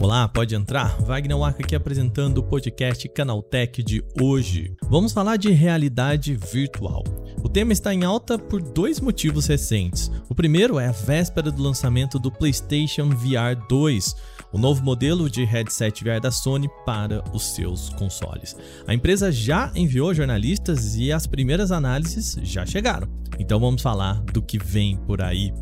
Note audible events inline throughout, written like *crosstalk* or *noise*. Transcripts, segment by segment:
Olá, pode entrar? Wagner Waka aqui apresentando o podcast Canaltech de hoje. Vamos falar de realidade virtual. O tema está em alta por dois motivos recentes. O primeiro é a véspera do lançamento do PlayStation VR 2, o novo modelo de headset VR da Sony para os seus consoles. A empresa já enviou jornalistas e as primeiras análises já chegaram. Então vamos falar do que vem por aí.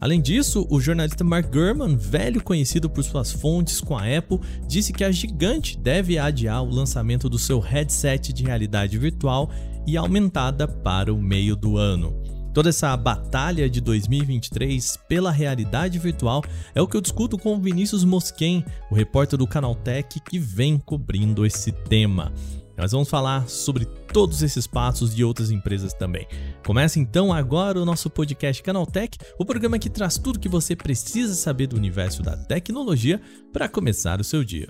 Além disso, o jornalista Mark Gurman, velho conhecido por suas fontes com a Apple, disse que a gigante deve adiar o lançamento do seu headset de realidade virtual e aumentada para o meio do ano. Toda essa batalha de 2023 pela realidade virtual é o que eu discuto com o Vinícius Mosquen, o repórter do Canaltech que vem cobrindo esse tema. Nós vamos falar sobre todos esses passos e outras empresas também. Começa então agora o nosso podcast Canaltech, o programa que traz tudo que você precisa saber do universo da tecnologia para começar o seu dia.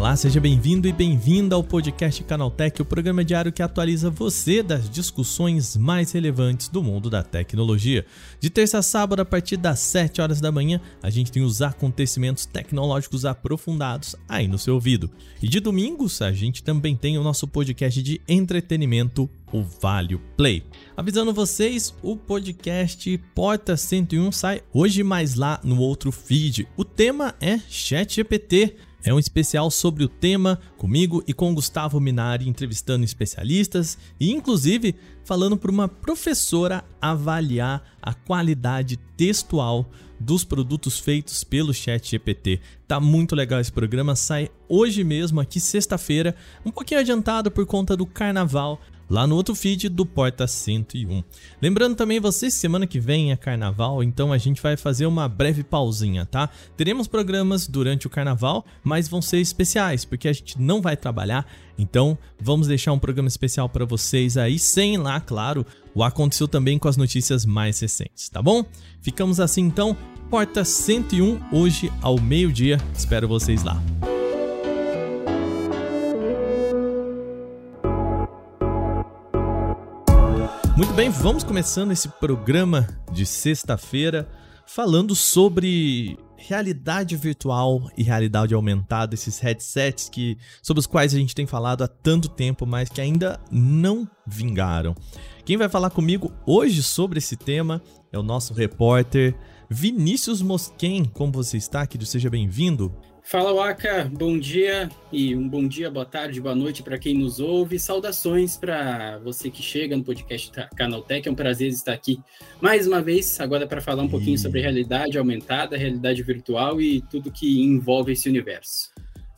Olá, seja bem-vindo e bem-vinda ao podcast Canaltech, o programa diário que atualiza você das discussões mais relevantes do mundo da tecnologia. De terça a sábado, a partir das 7 horas da manhã, a gente tem os acontecimentos tecnológicos aprofundados aí no seu ouvido. E de domingos, a gente também tem o nosso podcast de entretenimento o Vale Play. Avisando vocês, o podcast Porta 101 sai hoje mais lá no outro feed. O tema é ChatGPT. É um especial sobre o tema, comigo e com Gustavo Minari entrevistando especialistas e, inclusive, falando para uma professora avaliar a qualidade textual dos produtos feitos pelo Chat GPT. Tá muito legal esse programa, sai hoje mesmo, aqui sexta-feira, um pouquinho adiantado por conta do carnaval, lá no outro feed do Porta 101. Lembrando também vocês, semana que vem é carnaval, então a gente vai fazer uma breve pausinha, tá? Teremos programas durante o carnaval, mas vão ser especiais, porque a gente não vai trabalhar, então vamos deixar um programa especial para vocês aí, sem lá, claro, o aconteceu também com as notícias mais recentes, tá bom? Ficamos assim então, Porta 101 hoje ao meio-dia. Espero vocês lá. Muito bem, vamos começando esse programa de sexta-feira falando sobre realidade virtual e realidade aumentada, esses headsets que sobre os quais a gente tem falado há tanto tempo, mas que ainda não vingaram. Quem vai falar comigo hoje sobre esse tema é o nosso repórter Vinícius Mosquen. Como você está, querido? Seja bem-vindo. Fala Waka, bom dia e um bom dia, boa tarde, boa noite para quem nos ouve. Saudações para você que chega no podcast Canaltech. É um prazer estar aqui mais uma vez, agora para falar um e... pouquinho sobre realidade aumentada, realidade virtual e tudo que envolve esse universo.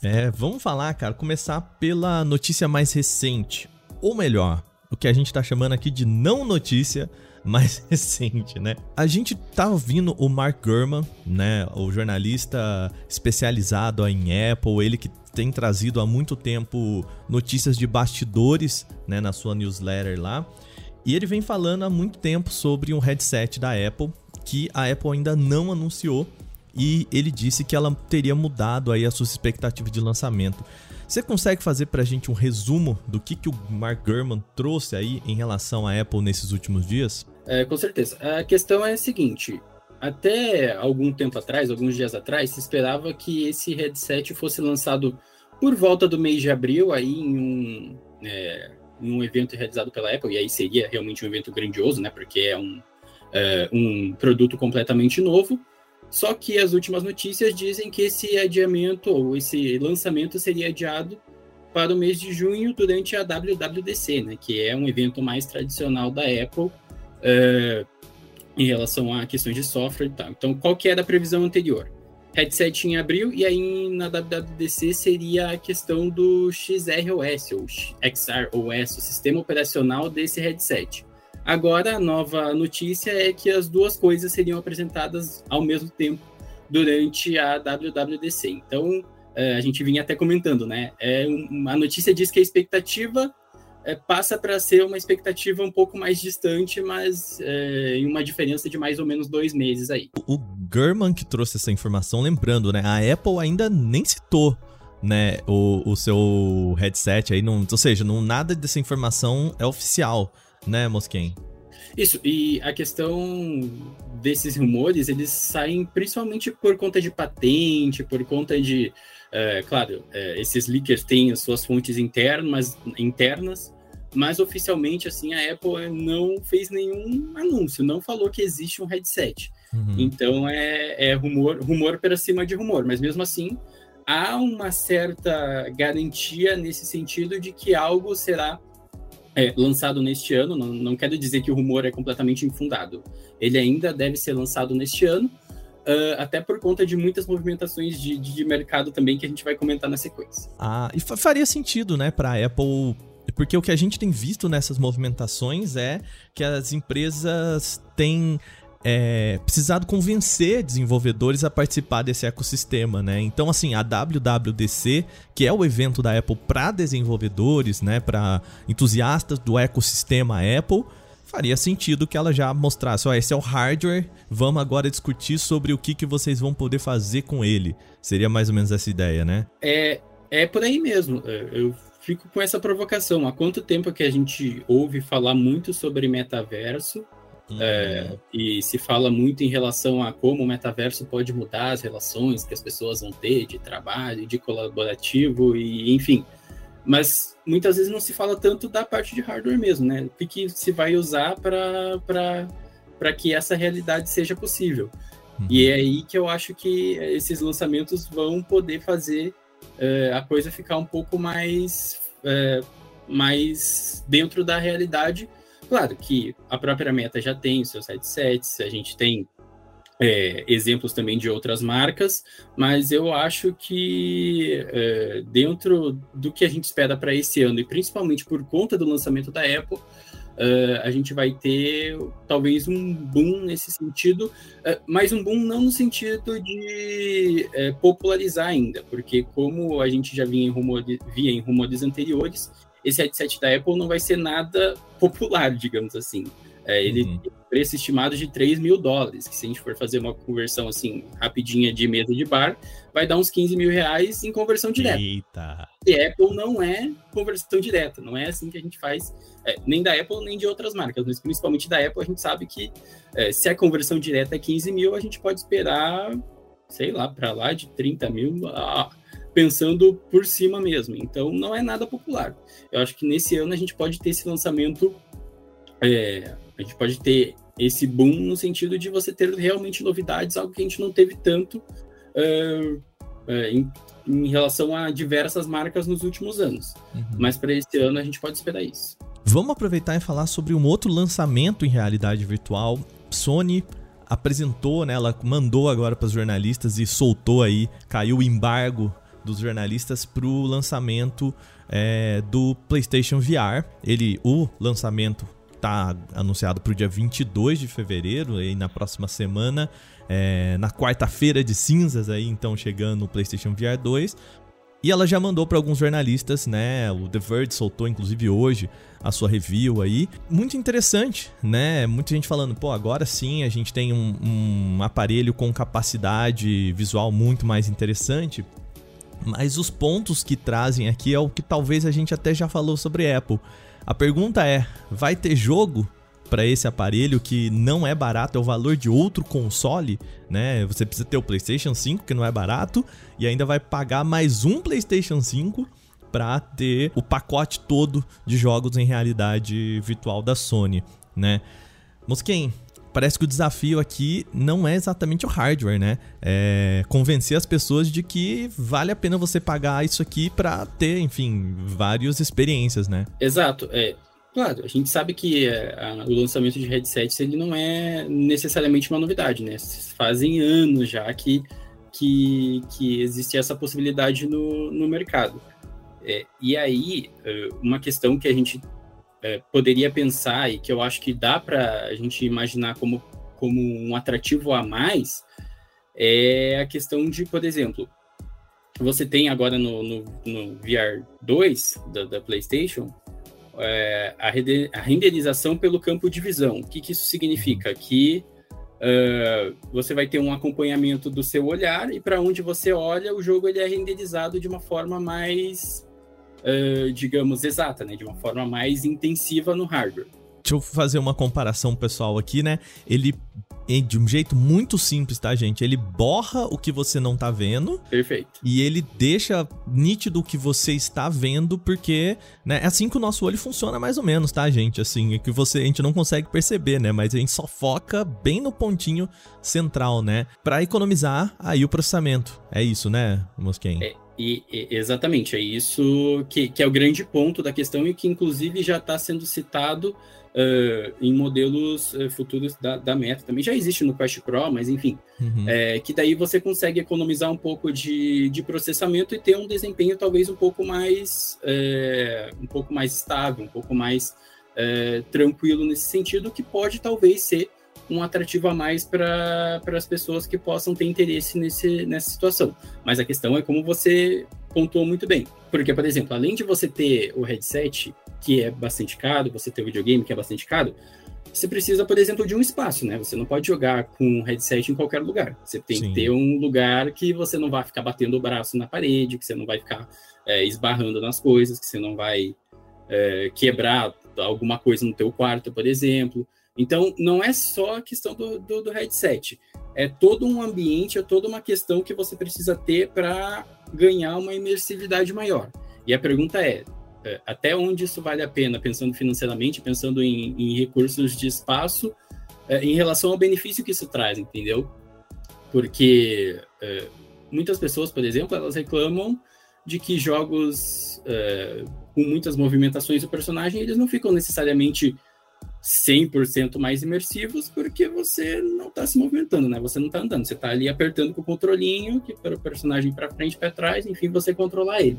É, vamos falar, cara, começar pela notícia mais recente, ou melhor, o que a gente está chamando aqui de não notícia, mais *laughs* recente, né? A gente tá ouvindo o Mark Gurman, né, o jornalista especializado em Apple, ele que tem trazido há muito tempo notícias de bastidores, né, na sua newsletter lá. E ele vem falando há muito tempo sobre um headset da Apple que a Apple ainda não anunciou e ele disse que ela teria mudado aí as suas expectativas de lançamento. Você consegue fazer para a gente um resumo do que, que o Mark Gurman trouxe aí em relação à Apple nesses últimos dias? É, com certeza. A questão é a seguinte: até algum tempo atrás, alguns dias atrás, se esperava que esse headset fosse lançado por volta do mês de abril, aí em um, é, em um evento realizado pela Apple, e aí seria realmente um evento grandioso, né? Porque é um, é, um produto completamente novo. Só que as últimas notícias dizem que esse adiamento ou esse lançamento seria adiado para o mês de junho durante a WWDC, né, que é um evento mais tradicional da Apple é, em relação a questões de software e tal. Então, qual que era a previsão anterior? Headset em abril, e aí na WWDC seria a questão do XROS, ou XROS, o sistema operacional desse headset. Agora, a nova notícia é que as duas coisas seriam apresentadas ao mesmo tempo durante a WWDC. Então, é, a gente vinha até comentando, né? É, a notícia diz que a expectativa é, passa para ser uma expectativa um pouco mais distante, mas é, em uma diferença de mais ou menos dois meses aí. O German que trouxe essa informação, lembrando, né? A Apple ainda nem citou né, o, o seu headset aí, não, ou seja, não, nada dessa informação é oficial, né, Mosquen? Isso, e a questão desses rumores, eles saem principalmente por conta de patente, por conta de. É, claro, é, esses leakers têm as suas fontes internas, internas, mas oficialmente, assim, a Apple não fez nenhum anúncio, não falou que existe um headset. Uhum. Então é, é rumor, rumor para cima de rumor, mas mesmo assim há uma certa garantia nesse sentido de que algo será é, lançado neste ano. Não, não quero dizer que o rumor é completamente infundado. Ele ainda deve ser lançado neste ano, uh, até por conta de muitas movimentações de, de, mercado também que a gente vai comentar na sequência. Ah, e faria sentido, né, para a Apple. Porque o que a gente tem visto nessas movimentações é que as empresas têm é, precisado convencer desenvolvedores a participar desse ecossistema, né? Então, assim, a WWDC, que é o evento da Apple para desenvolvedores, né, para entusiastas do ecossistema Apple, faria sentido que ela já mostrasse, ó, esse é o hardware, vamos agora discutir sobre o que, que vocês vão poder fazer com ele. Seria mais ou menos essa ideia, né? É, é por aí mesmo. É, eu fico com essa provocação. Há quanto tempo que a gente ouve falar muito sobre metaverso é, uhum. e se fala muito em relação a como o metaverso pode mudar as relações que as pessoas vão ter de trabalho, de colaborativo, e enfim. Mas muitas vezes não se fala tanto da parte de hardware mesmo, né? O que, que se vai usar para que essa realidade seja possível. Uhum. E é aí que eu acho que esses lançamentos vão poder fazer é, a coisa ficar um pouco mais, é, mais dentro da realidade Claro que a própria Meta já tem seus headsets, a gente tem é, exemplos também de outras marcas, mas eu acho que é, dentro do que a gente espera para esse ano, e principalmente por conta do lançamento da Apple, Uh, a gente vai ter talvez um boom nesse sentido, uh, mas um boom não no sentido de uh, popularizar ainda, porque como a gente já vinha em, rumores, via em rumores anteriores, esse headset da Apple não vai ser nada popular, digamos assim. É, ele uhum. tem preço estimado de 3 mil dólares, que se a gente for fazer uma conversão assim, rapidinha de mesa de bar, vai dar uns 15 mil reais em conversão direta. Eita! E Apple não é conversão direta, não é assim que a gente faz, é, nem da Apple, nem de outras marcas, mas principalmente da Apple, a gente sabe que é, se a conversão direta é 15 mil, a gente pode esperar, sei lá, para lá de 30 mil, a, pensando por cima mesmo. Então não é nada popular. Eu acho que nesse ano a gente pode ter esse lançamento, é, a gente pode ter esse boom no sentido de você ter realmente novidades, algo que a gente não teve tanto é, é, em, em, relação a diversas marcas nos últimos anos. Uhum. Mas para esse ano a gente pode esperar isso. Vamos aproveitar e falar sobre um outro lançamento em realidade virtual. Sony apresentou, né, ela mandou agora para os jornalistas e soltou aí, caiu o embargo dos jornalistas para o lançamento é, do PlayStation VR. Ele, o lançamento está anunciado para o dia 22 de fevereiro, aí na próxima semana, é, na quarta-feira de cinzas, aí então chegando o PlayStation VR 2. E ela já mandou para alguns jornalistas, né? O The Verge soltou inclusive hoje a sua review aí. Muito interessante, né? Muita gente falando, pô, agora sim a gente tem um, um aparelho com capacidade visual muito mais interessante. Mas os pontos que trazem aqui é o que talvez a gente até já falou sobre Apple. A pergunta é: vai ter jogo para esse aparelho que não é barato, é o valor de outro console, né? Você precisa ter o PlayStation 5, que não é barato, e ainda vai pagar mais um PlayStation 5 para ter o pacote todo de jogos em realidade virtual da Sony, né? Mosquem, parece que o desafio aqui não é exatamente o hardware, né? É convencer as pessoas de que vale a pena você pagar isso aqui para ter, enfim, várias experiências, né? Exato. É, claro, a gente sabe que é, a, o lançamento de headsets ele não é necessariamente uma novidade, né? Fazem anos já que, que, que existe essa possibilidade no, no mercado. É, e aí, é, uma questão que a gente é, poderia pensar e que eu acho que dá para a gente imaginar como, como um atrativo a mais é a questão de, por exemplo, você tem agora no, no, no VR 2 da, da PlayStation é, a, a, renderização pelo campo de visão. O que, que isso significa? Que Uh, você vai ter um acompanhamento do seu olhar e para onde você olha, o jogo ele é renderizado de uma forma mais, uh, digamos, exata, né? de uma forma mais intensiva no hardware. Deixa eu fazer uma comparação pessoal aqui, né? Ele de um jeito muito simples, tá, gente? Ele borra o que você não tá vendo. Perfeito. E ele deixa nítido o que você está vendo, porque, né, é assim que o nosso olho funciona mais ou menos, tá, gente? Assim, é que você a gente não consegue perceber, né? Mas a gente só foca bem no pontinho central, né? Para economizar aí o processamento. É isso, né, Mosquen? É. E, e, exatamente, é isso que, que é o grande ponto da questão e que, inclusive, já está sendo citado uh, em modelos uh, futuros da, da, Meta. Também já existe no Quest Pro, mas enfim. Uhum. É, que daí você consegue economizar um pouco de, de processamento e ter um desempenho talvez um pouco mais, é, um pouco mais estável, um pouco mais é, tranquilo nesse sentido, que pode talvez ser um atrativo a mais para as pessoas que possam ter interesse nesse, nessa situação. Mas a questão é como você pontuou muito bem. Porque, por exemplo, além de você ter o headset, que é bastante caro, você ter o videogame, que é bastante caro, você precisa, por exemplo, de um espaço, né? Você não pode jogar com um headset em qualquer lugar. Você tem Sim. que ter um lugar que você não vai ficar batendo o braço na parede, que você não vai ficar é, esbarrando nas coisas, que você não vai é, quebrar alguma coisa no teu quarto, por exemplo. Então, não é só a questão do, do, do headset. É todo um ambiente, é toda uma questão que você precisa ter para ganhar uma imersividade maior. E a pergunta é, é, até onde isso vale a pena, pensando financeiramente, pensando em, em recursos de espaço, é, em relação ao benefício que isso traz, entendeu? Porque é, muitas pessoas, por exemplo, elas reclamam de que jogos com muitas movimentações do personagem, eles não ficam necessariamente 100% mais imersivos porque você não está se movimentando, né? Você não está andando, você está ali apertando com o controlinho, que para o personagem para frente, para trás, enfim, você controlar ele.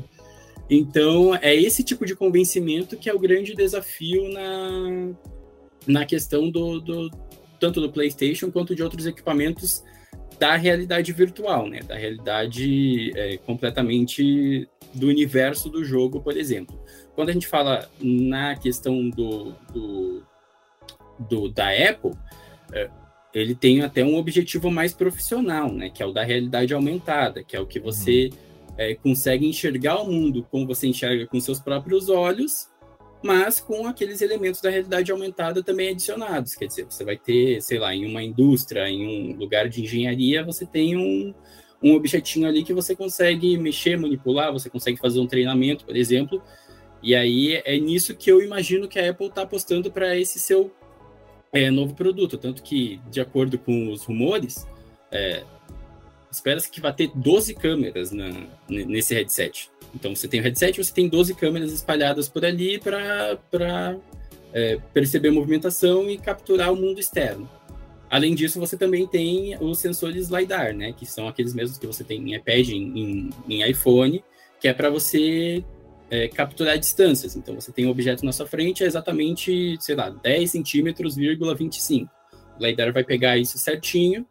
Então, é esse tipo de convencimento que é o grande desafio na, na questão do, do tanto do PlayStation quanto de outros equipamentos da realidade virtual, né? Da realidade é, completamente do universo do jogo, por exemplo. Quando a gente fala na questão do, do do, da Apple, é, ele tem até um objetivo mais profissional, né? Que é o da realidade aumentada, que é o que você uhum. é, consegue enxergar o mundo como você enxerga com seus próprios olhos, mas com aqueles elementos da realidade aumentada também adicionados. Quer dizer, você vai ter, sei lá, em uma indústria, em um lugar de engenharia, você tem um, um objetinho ali que você consegue mexer, manipular, você consegue fazer um treinamento, por exemplo. E aí é nisso que eu imagino que a Apple está apostando para esse seu é, novo produto. Tanto que, de acordo com os rumores, é, espera-se que vai ter 12 câmeras na, nesse headset. Então, você tem o headset, você tem 12 câmeras espalhadas por ali para é, perceber a movimentação e capturar o mundo externo. Além disso, você também tem os sensores LiDAR, né, que são aqueles mesmos que você tem em iPad, em, em iPhone, que é para você é, capturar distâncias. Então, você tem um objeto na sua frente, é exatamente, sei lá, 10 centímetros, 25. O LiDAR vai pegar isso certinho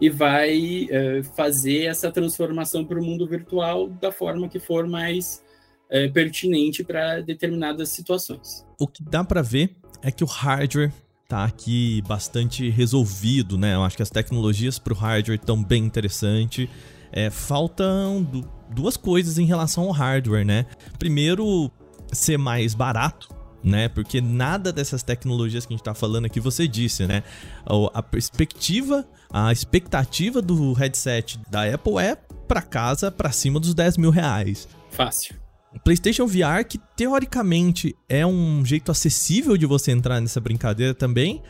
e vai é, fazer essa transformação para o mundo virtual da forma que for mais é, pertinente para determinadas situações. O que dá para ver é que o hardware tá aqui bastante resolvido, né? Eu acho que as tecnologias para o hardware estão bem interessantes. É, faltam duas coisas em relação ao hardware, né? Primeiro, ser mais barato, né? Porque nada dessas tecnologias que a gente tá falando aqui você disse, né? A perspectiva, a expectativa do headset da Apple é para casa para cima dos 10 mil reais. Fácil. PlayStation VR, que teoricamente é um jeito acessível de você entrar nessa brincadeira também,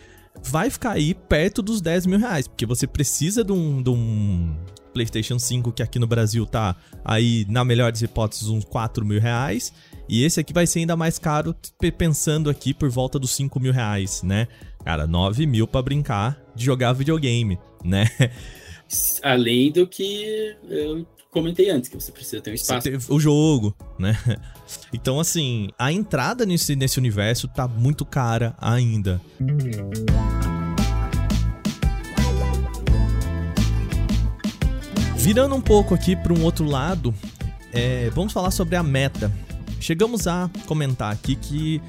vai ficar aí perto dos 10 mil reais, porque você precisa de um, de um PlayStation 5, que aqui no Brasil tá aí, na melhor das hipóteses, uns 4 mil reais. E esse aqui vai ser ainda mais caro, pensando aqui por volta dos 5 mil reais, né? Cara, 9 mil pra brincar de jogar videogame, né? *laughs* Além do que eu comentei antes, que você precisa ter um espaço. o jogo, né? *laughs* Então, assim, a entrada nesse, nesse universo tá muito cara ainda. Virando um pouco aqui para um outro lado, é, vamos falar sobre a meta. Chegamos a comentar aqui que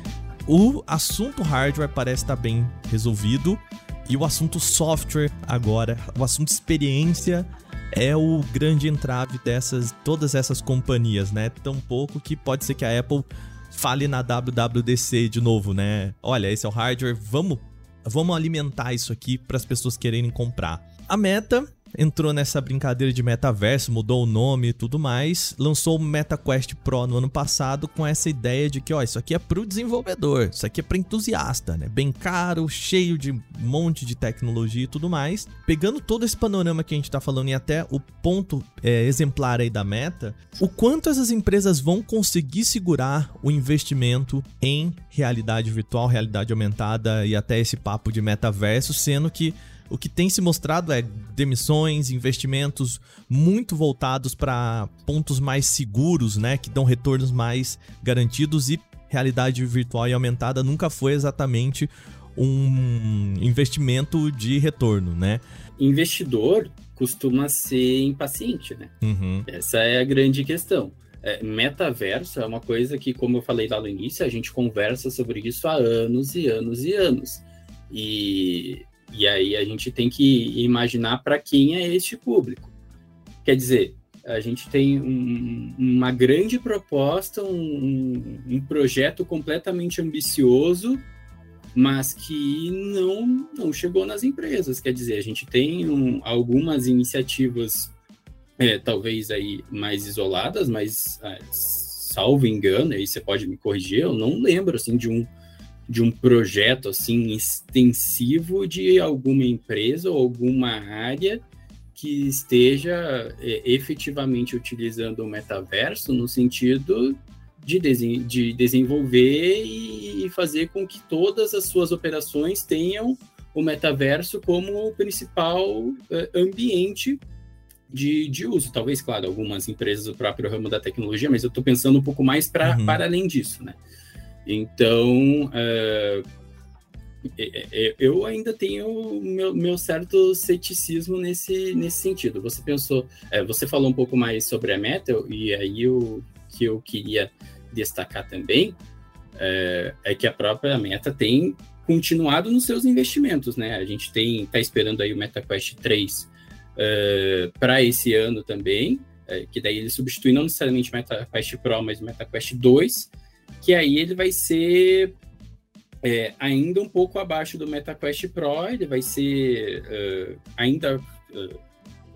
o assunto hardware parece estar bem resolvido E o assunto software agora, o assunto experiência é o grande entrave dessas todas essas companhias, né? Tão pouco que pode ser que a Apple fale na WWDC de novo, né? Olha, esse é o hardware, vamos vamos alimentar isso aqui para as pessoas quererem comprar. A Meta entrou nessa brincadeira de metaverso, mudou o nome e tudo mais, lançou o MetaQuest Pro no ano passado com essa ideia de que, ó, isso aqui é pro desenvolvedor, isso aqui é para entusiasta, né? Bem caro, cheio de um monte de tecnologia e tudo mais. Pegando todo esse panorama que a gente tá falando e até o ponto é, exemplar aí da Meta, o quanto essas empresas vão conseguir segurar o investimento em realidade virtual, realidade aumentada e até esse papo de metaverso, sendo que o que tem se mostrado é demissões, investimentos muito voltados para pontos mais seguros, né, que dão retornos mais garantidos e realidade virtual e aumentada nunca foi exatamente um investimento de retorno, né? Investidor costuma ser impaciente, né? Uhum. Essa é a grande questão. É, metaverso é uma coisa que, como eu falei lá no início, a gente conversa sobre isso há anos e anos e anos. E e aí a gente tem que imaginar para quem é este público. Quer dizer, a gente tem um, uma grande proposta, um, um, projeto completamente ambicioso, mas que não, não chegou nas empresas. Quer dizer, a gente tem um, algumas iniciativas, é, talvez aí mais isoladas, mas é, salvo engano, aí você pode me corrigir, eu não lembro assim de um de um projeto assim extensivo de alguma empresa ou alguma área que esteja é, efetivamente utilizando o metaverso no sentido de, de desenvolver e fazer com que todas as suas operações tenham o metaverso como o principal é, ambiente de, de uso. Talvez, claro, algumas empresas do próprio ramo da tecnologia, mas eu estou pensando um pouco mais pra, uhum. para além disso, né? Então, é, é, é, eu ainda tenho meu, meu, certo ceticismo nesse, nesse sentido. Você pensou, é, você falou um pouco mais sobre a meta, e aí o que eu queria destacar também é, é que a própria meta tem continuado nos seus investimentos, né? A gente tem tá esperando aí o MetaQuest 3 é, para esse ano também, que daí ele substitui não necessariamente o MetaQuest Pro, mas o MetaQuest 2 que aí ele vai ser é, ainda um pouco abaixo do MetaQuest Pro, ele vai ser uh, ainda. Uh,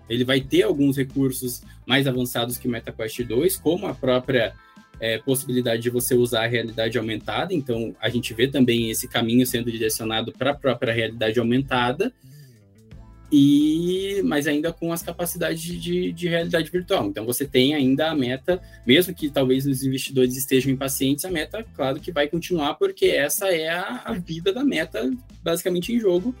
ele vai ter alguns recursos mais avançados que o MetaQuest 2, como a própria é, possibilidade de você usar a realidade aumentada. Então, a gente vê também esse caminho sendo direcionado para a própria realidade aumentada e mas ainda com as capacidades de, de, realidade virtual. Então você tem ainda a meta, mesmo que talvez os investidores estejam impacientes, a meta, claro que vai continuar, porque essa é a, a vida da meta basicamente em jogo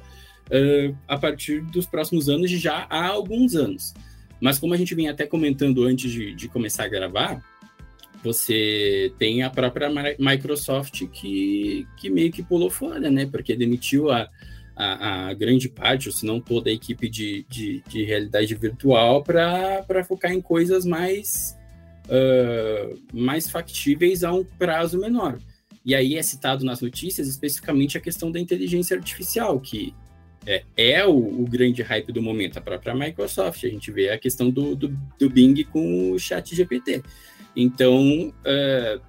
uh, a partir dos próximos anos já há alguns anos. Mas como a gente vinha até comentando antes de, de começar a gravar, você tem a própria Microsoft que, que meio que pulou fora, né? Porque demitiu a, a, a, grande parte, ou se não toda a equipe de, de, de realidade virtual para focar em coisas mais, uh, mais factíveis a um prazo menor. E aí é citado nas notícias especificamente a questão da inteligência artificial, que é, é o, o, grande hype do momento, a própria Microsoft. A gente vê a questão do, do, do Bing com o chat GPT. Então, uh,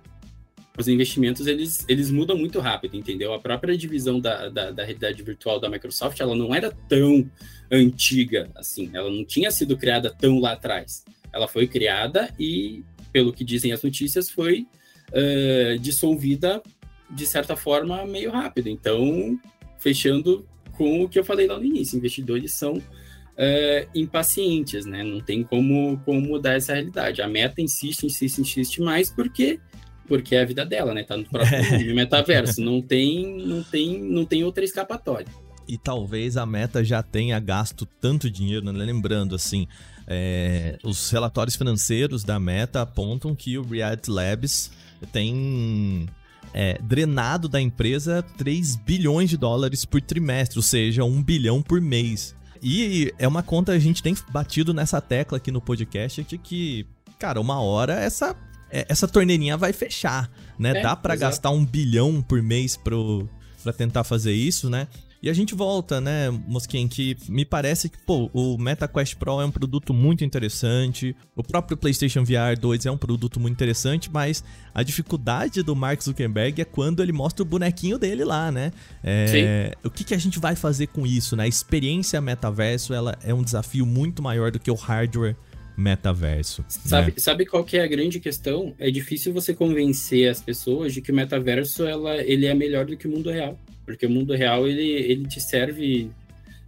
os investimentos eles, eles mudam muito rápido, entendeu? A própria divisão da, da, da, realidade virtual da Microsoft ela não era tão antiga assim, ela não tinha sido criada tão lá atrás. Ela foi criada e, pelo que dizem as notícias, foi uh, dissolvida de certa forma meio rápido. Então, fechando com o que eu falei lá no início, investidores são uh, impacientes, né? Não tem como, como mudar essa realidade. A meta insiste, insiste, insiste mais porque porque é a vida dela, né? Tá no próprio *laughs* é. metaverso. Não tem, não tem, não tem outra escapatória. E talvez a Meta já tenha gasto tanto dinheiro, né? lembrando assim, é, os relatórios financeiros da Meta apontam que o Reality Labs tem é, drenado da empresa 3 bilhões de dólares por trimestre, ou seja, 1 bilhão por mês. E é uma conta a gente tem batido nessa tecla aqui no podcast de que, cara, uma hora essa essa torneirinha vai fechar, né? É, Dá para gastar um bilhão por mês pro, pra tentar fazer isso, né? E a gente volta, né, Mosquin, que me parece que, pô, o MetaQuest Pro é um produto muito interessante, o próprio PlayStation VR 2 é um produto muito interessante, mas a dificuldade do Mark Zuckerberg é quando ele mostra o bonequinho dele lá, né? É, o que, que a gente vai fazer com isso, né? A experiência metaverso, ela é um desafio muito maior do que o hardware metaverso. Sabe, né? sabe qual que é a grande questão? É difícil você convencer as pessoas de que o metaverso ela, ele é melhor do que o mundo real. Porque o mundo real, ele, ele te serve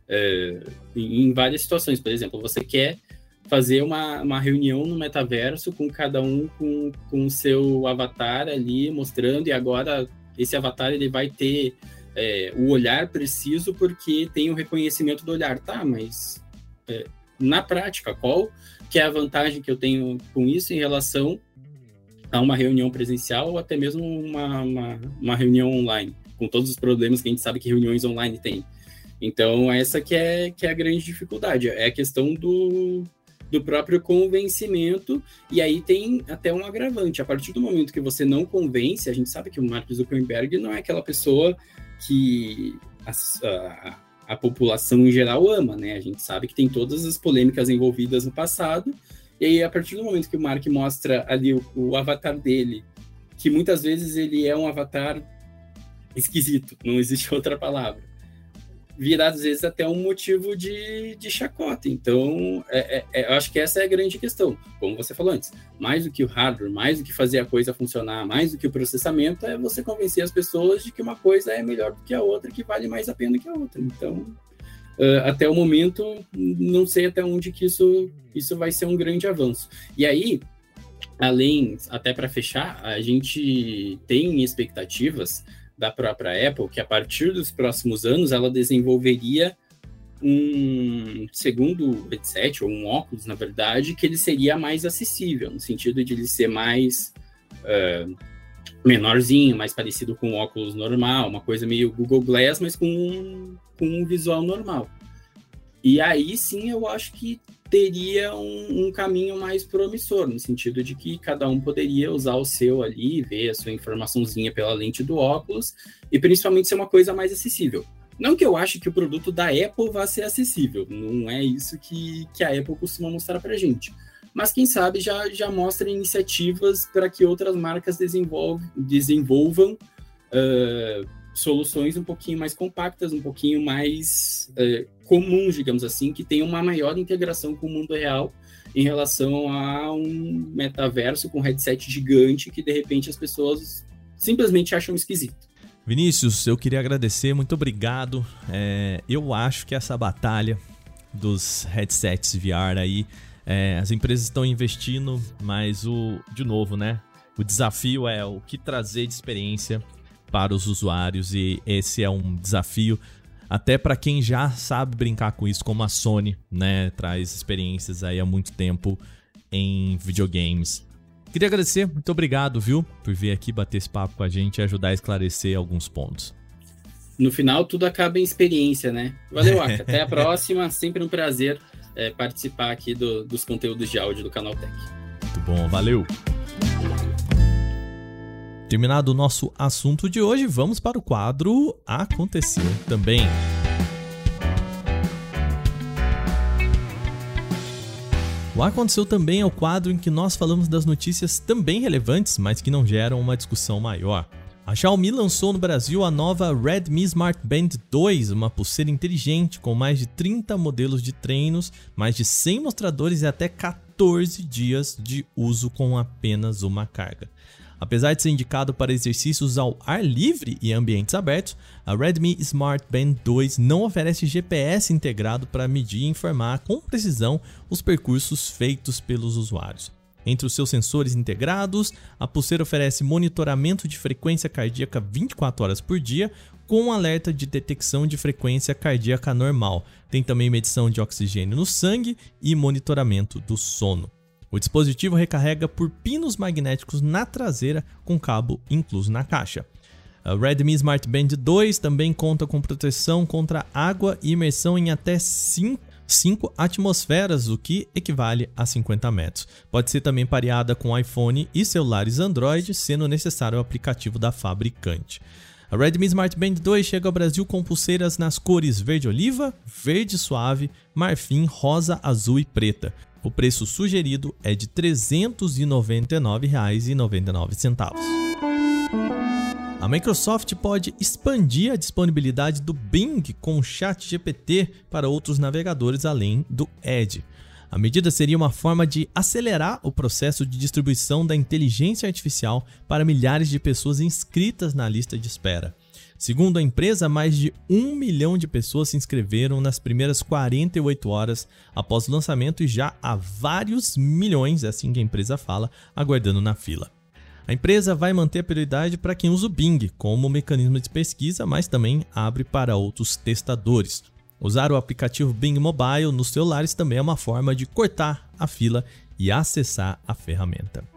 é, em várias situações. Por exemplo, você quer fazer uma, uma reunião no metaverso com cada um com, o seu avatar ali mostrando, e agora esse avatar ele vai ter é, o olhar preciso porque tem o reconhecimento do olhar. Tá, mas é, na prática, qual que é a vantagem que eu tenho com isso em relação a uma reunião presencial ou até mesmo uma, uma, uma reunião online? com todos os problemas que a gente sabe que reuniões online tem. Então, essa que é, que é a grande dificuldade, é a questão do, do próprio convencimento, e aí tem até um agravante. A partir do momento que você não convence, a gente sabe que o Mark Zuckerberg não é aquela pessoa que a, a, a população em geral ama, né? A gente sabe que tem todas as polêmicas envolvidas no passado, e aí a partir do momento que o Mark mostra ali o, o avatar dele, que muitas vezes ele é um avatar esquisito, não existe *laughs* outra palavra. Virar, às vezes, até um motivo de, de chacota. Então, é, é, é, eu acho que essa é a grande questão. Como você falou antes, mais do que o hardware, mais do que fazer a coisa funcionar, mais do que o processamento, é você convencer as pessoas de que uma coisa é melhor do que a outra, que vale mais a pena que a outra. Então, uh, até o momento, não sei até onde que isso, isso vai ser um grande avanço. E aí, além, até para fechar, a gente tem expectativas da própria Apple que a partir dos próximos anos ela desenvolveria um segundo headset ou um óculos, na verdade, que ele seria mais acessível, no sentido de ele ser mais uh, menorzinho, mais parecido com um óculos normal, uma coisa meio Google Glass, mas com com um visual normal. E aí sim eu acho que teria um, um, caminho mais promissor, no sentido de que cada um poderia usar o seu ali, ver a sua informaçãozinha pela lente do óculos, e principalmente ser uma coisa mais acessível. Não que eu ache que o produto da Apple vá ser acessível, não é isso que, que a Apple costuma mostrar para gente. Mas quem sabe já, já mostra iniciativas para que outras marcas desenvolvam uh, soluções um pouquinho mais compactas, um pouquinho mais uh, comuns, digamos assim, que tem uma maior integração com o mundo real em relação a um metaverso com headset gigante que de repente as pessoas simplesmente acham esquisito. Vinícius, eu queria agradecer, muito obrigado. É, eu acho que essa batalha dos headsets VR aí, é, as empresas estão investindo, mas o, de novo, né? O desafio é o que trazer de experiência para os usuários e esse é um desafio até para quem já sabe brincar com isso, como a Sony, né, traz experiências aí há muito tempo em videogames. Queria agradecer, muito obrigado, viu, por vir aqui bater esse papo com a gente e ajudar a esclarecer alguns pontos. No final, tudo acaba em experiência, né? Valeu, Aka. *laughs* Até a próxima. Sempre um prazer é, participar aqui do, dos conteúdos de áudio do Canal Tech. Muito bom, valeu. Terminado o nosso assunto de hoje, vamos para o quadro Aconteceu também. O Aconteceu também é o quadro em que nós falamos das notícias também relevantes, mas que não geram uma discussão maior. A Xiaomi lançou no Brasil a nova Redmi Smart Band 2, uma pulseira inteligente com mais de 30 modelos de treinos, mais de 100 mostradores e até 14 dias de uso com apenas uma carga. Apesar de ser indicado para exercícios ao ar livre e ambientes abertos, a Redmi Smart Band 2 não oferece GPS integrado para medir e informar com precisão os percursos feitos pelos usuários. Entre os seus sensores integrados, a pulseira oferece monitoramento de frequência cardíaca 24 horas por dia, com alerta de detecção de frequência cardíaca normal. Tem também medição de oxigênio no sangue e monitoramento do sono. O dispositivo recarrega por pinos magnéticos na traseira com cabo incluso na caixa. A Redmi Smart Band 2 também conta com proteção contra água e imersão em até 5 5 atmosferas, o que equivale a 50 metros. Pode ser também pareada com iPhone e celulares Android, sendo necessário o aplicativo da fabricante. A Redmi Smart Band 2 chega ao Brasil com pulseiras nas cores verde oliva, verde suave, marfim, rosa, azul e preta. O preço sugerido é de R$ 399,99. A Microsoft pode expandir a disponibilidade do Bing com o ChatGPT para outros navegadores além do Edge. A medida seria uma forma de acelerar o processo de distribuição da inteligência artificial para milhares de pessoas inscritas na lista de espera. Segundo a empresa, mais de um milhão de pessoas se inscreveram nas primeiras 48 horas após o lançamento e já há vários milhões, é assim que a empresa fala, aguardando na fila. A empresa vai manter a prioridade para quem usa o Bing como mecanismo de pesquisa, mas também abre para outros testadores. Usar o aplicativo Bing Mobile nos celulares também é uma forma de cortar a fila e acessar a ferramenta.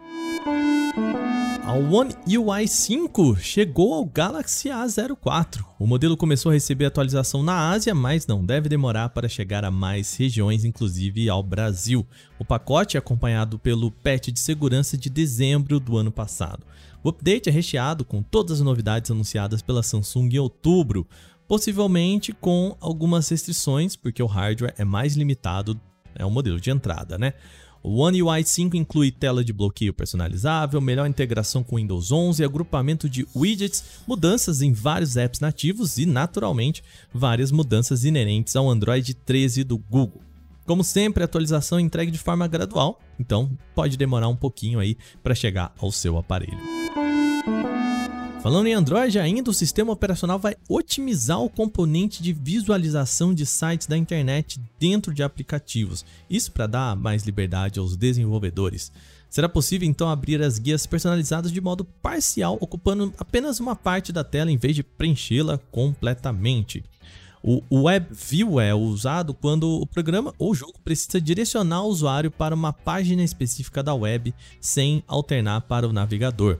A One UI 5 chegou ao Galaxy A04. O modelo começou a receber atualização na Ásia, mas não deve demorar para chegar a mais regiões, inclusive ao Brasil. O pacote é acompanhado pelo patch de segurança de dezembro do ano passado. O update é recheado com todas as novidades anunciadas pela Samsung em outubro possivelmente com algumas restrições, porque o hardware é mais limitado, é o modelo de entrada, né? O One UI 5 inclui tela de bloqueio personalizável, melhor integração com Windows 11, agrupamento de widgets, mudanças em vários apps nativos e, naturalmente, várias mudanças inerentes ao Android 13 do Google. Como sempre, a atualização é entregue de forma gradual, então pode demorar um pouquinho aí para chegar ao seu aparelho. Falando em Android, ainda o sistema operacional vai otimizar o componente de visualização de sites da internet dentro de aplicativos. Isso para dar mais liberdade aos desenvolvedores. Será possível então abrir as guias personalizadas de modo parcial, ocupando apenas uma parte da tela em vez de preenchê-la completamente. O Web View é usado quando o programa ou jogo precisa direcionar o usuário para uma página específica da web sem alternar para o navegador.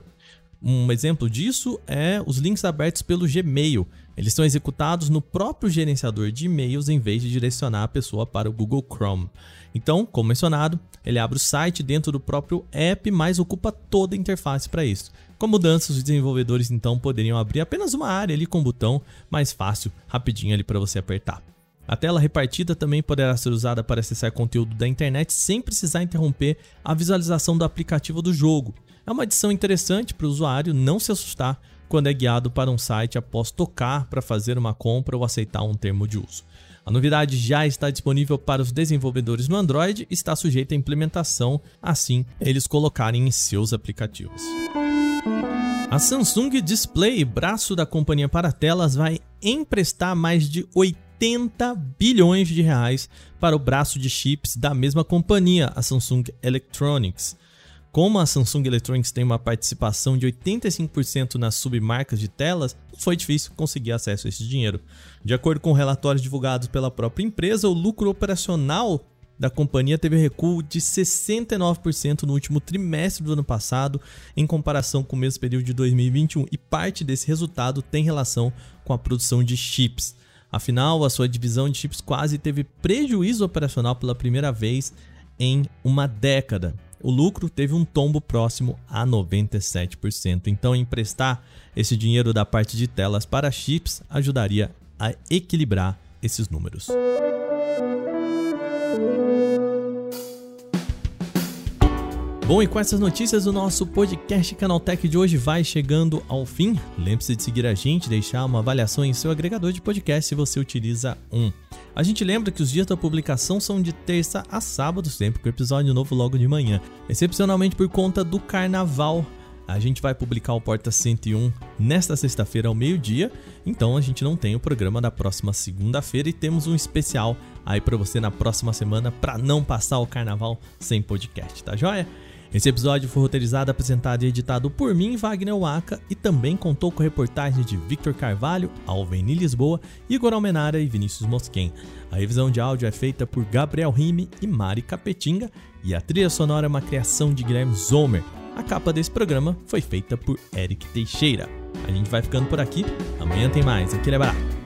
Um exemplo disso é os links abertos pelo Gmail. Eles são executados no próprio gerenciador de e-mails em vez de direcionar a pessoa para o Google Chrome. Então, como mencionado, ele abre o site dentro do próprio app, mas ocupa toda a interface para isso. Com mudanças, os desenvolvedores então poderiam abrir apenas uma área ali com um botão mais fácil, rapidinho ali para você apertar. A tela repartida também poderá ser usada para acessar conteúdo da internet sem precisar interromper a visualização do aplicativo do jogo. É uma adição interessante para o usuário não se assustar quando é guiado para um site após tocar para fazer uma compra ou aceitar um termo de uso. A novidade já está disponível para os desenvolvedores no Android e está sujeita à implementação assim eles colocarem em seus aplicativos. A Samsung Display, braço da companhia para telas, vai emprestar mais de 80 bilhões de reais para o braço de chips da mesma companhia, a Samsung Electronics. Como a Samsung Electronics tem uma participação de 85% nas submarcas de telas, foi difícil conseguir acesso a esse dinheiro. De acordo com relatórios divulgados pela própria empresa, o lucro operacional da companhia teve recuo de 69% no último trimestre do ano passado, em comparação com o mesmo período de 2021, e parte desse resultado tem relação com a produção de chips. Afinal, a sua divisão de chips quase teve prejuízo operacional pela primeira vez em uma década o lucro teve um tombo próximo a 97%. Então, emprestar esse dinheiro da parte de telas para chips ajudaria a equilibrar esses números. Bom, e com essas notícias, o nosso podcast Canaltech de hoje vai chegando ao fim. Lembre-se de seguir a gente, deixar uma avaliação em seu agregador de podcast se você utiliza um. A gente lembra que os dias da publicação são de terça a sábado, sempre com episódio novo logo de manhã. Excepcionalmente por conta do carnaval, a gente vai publicar o Porta 101 nesta sexta-feira ao meio-dia, então a gente não tem o programa da próxima segunda-feira e temos um especial aí para você na próxima semana para não passar o carnaval sem podcast, tá joia? Esse episódio foi roteirizado, apresentado e editado por mim, Wagner Waka, e também contou com reportagens de Victor Carvalho, Alveni Lisboa, Igor Almenara e Vinícius Mosquen. A revisão de áudio é feita por Gabriel Rime e Mari Capetinga, e a trilha sonora é uma criação de Guilherme Zomer. A capa desse programa foi feita por Eric Teixeira. A gente vai ficando por aqui, amanhã tem mais. Aquele abraço.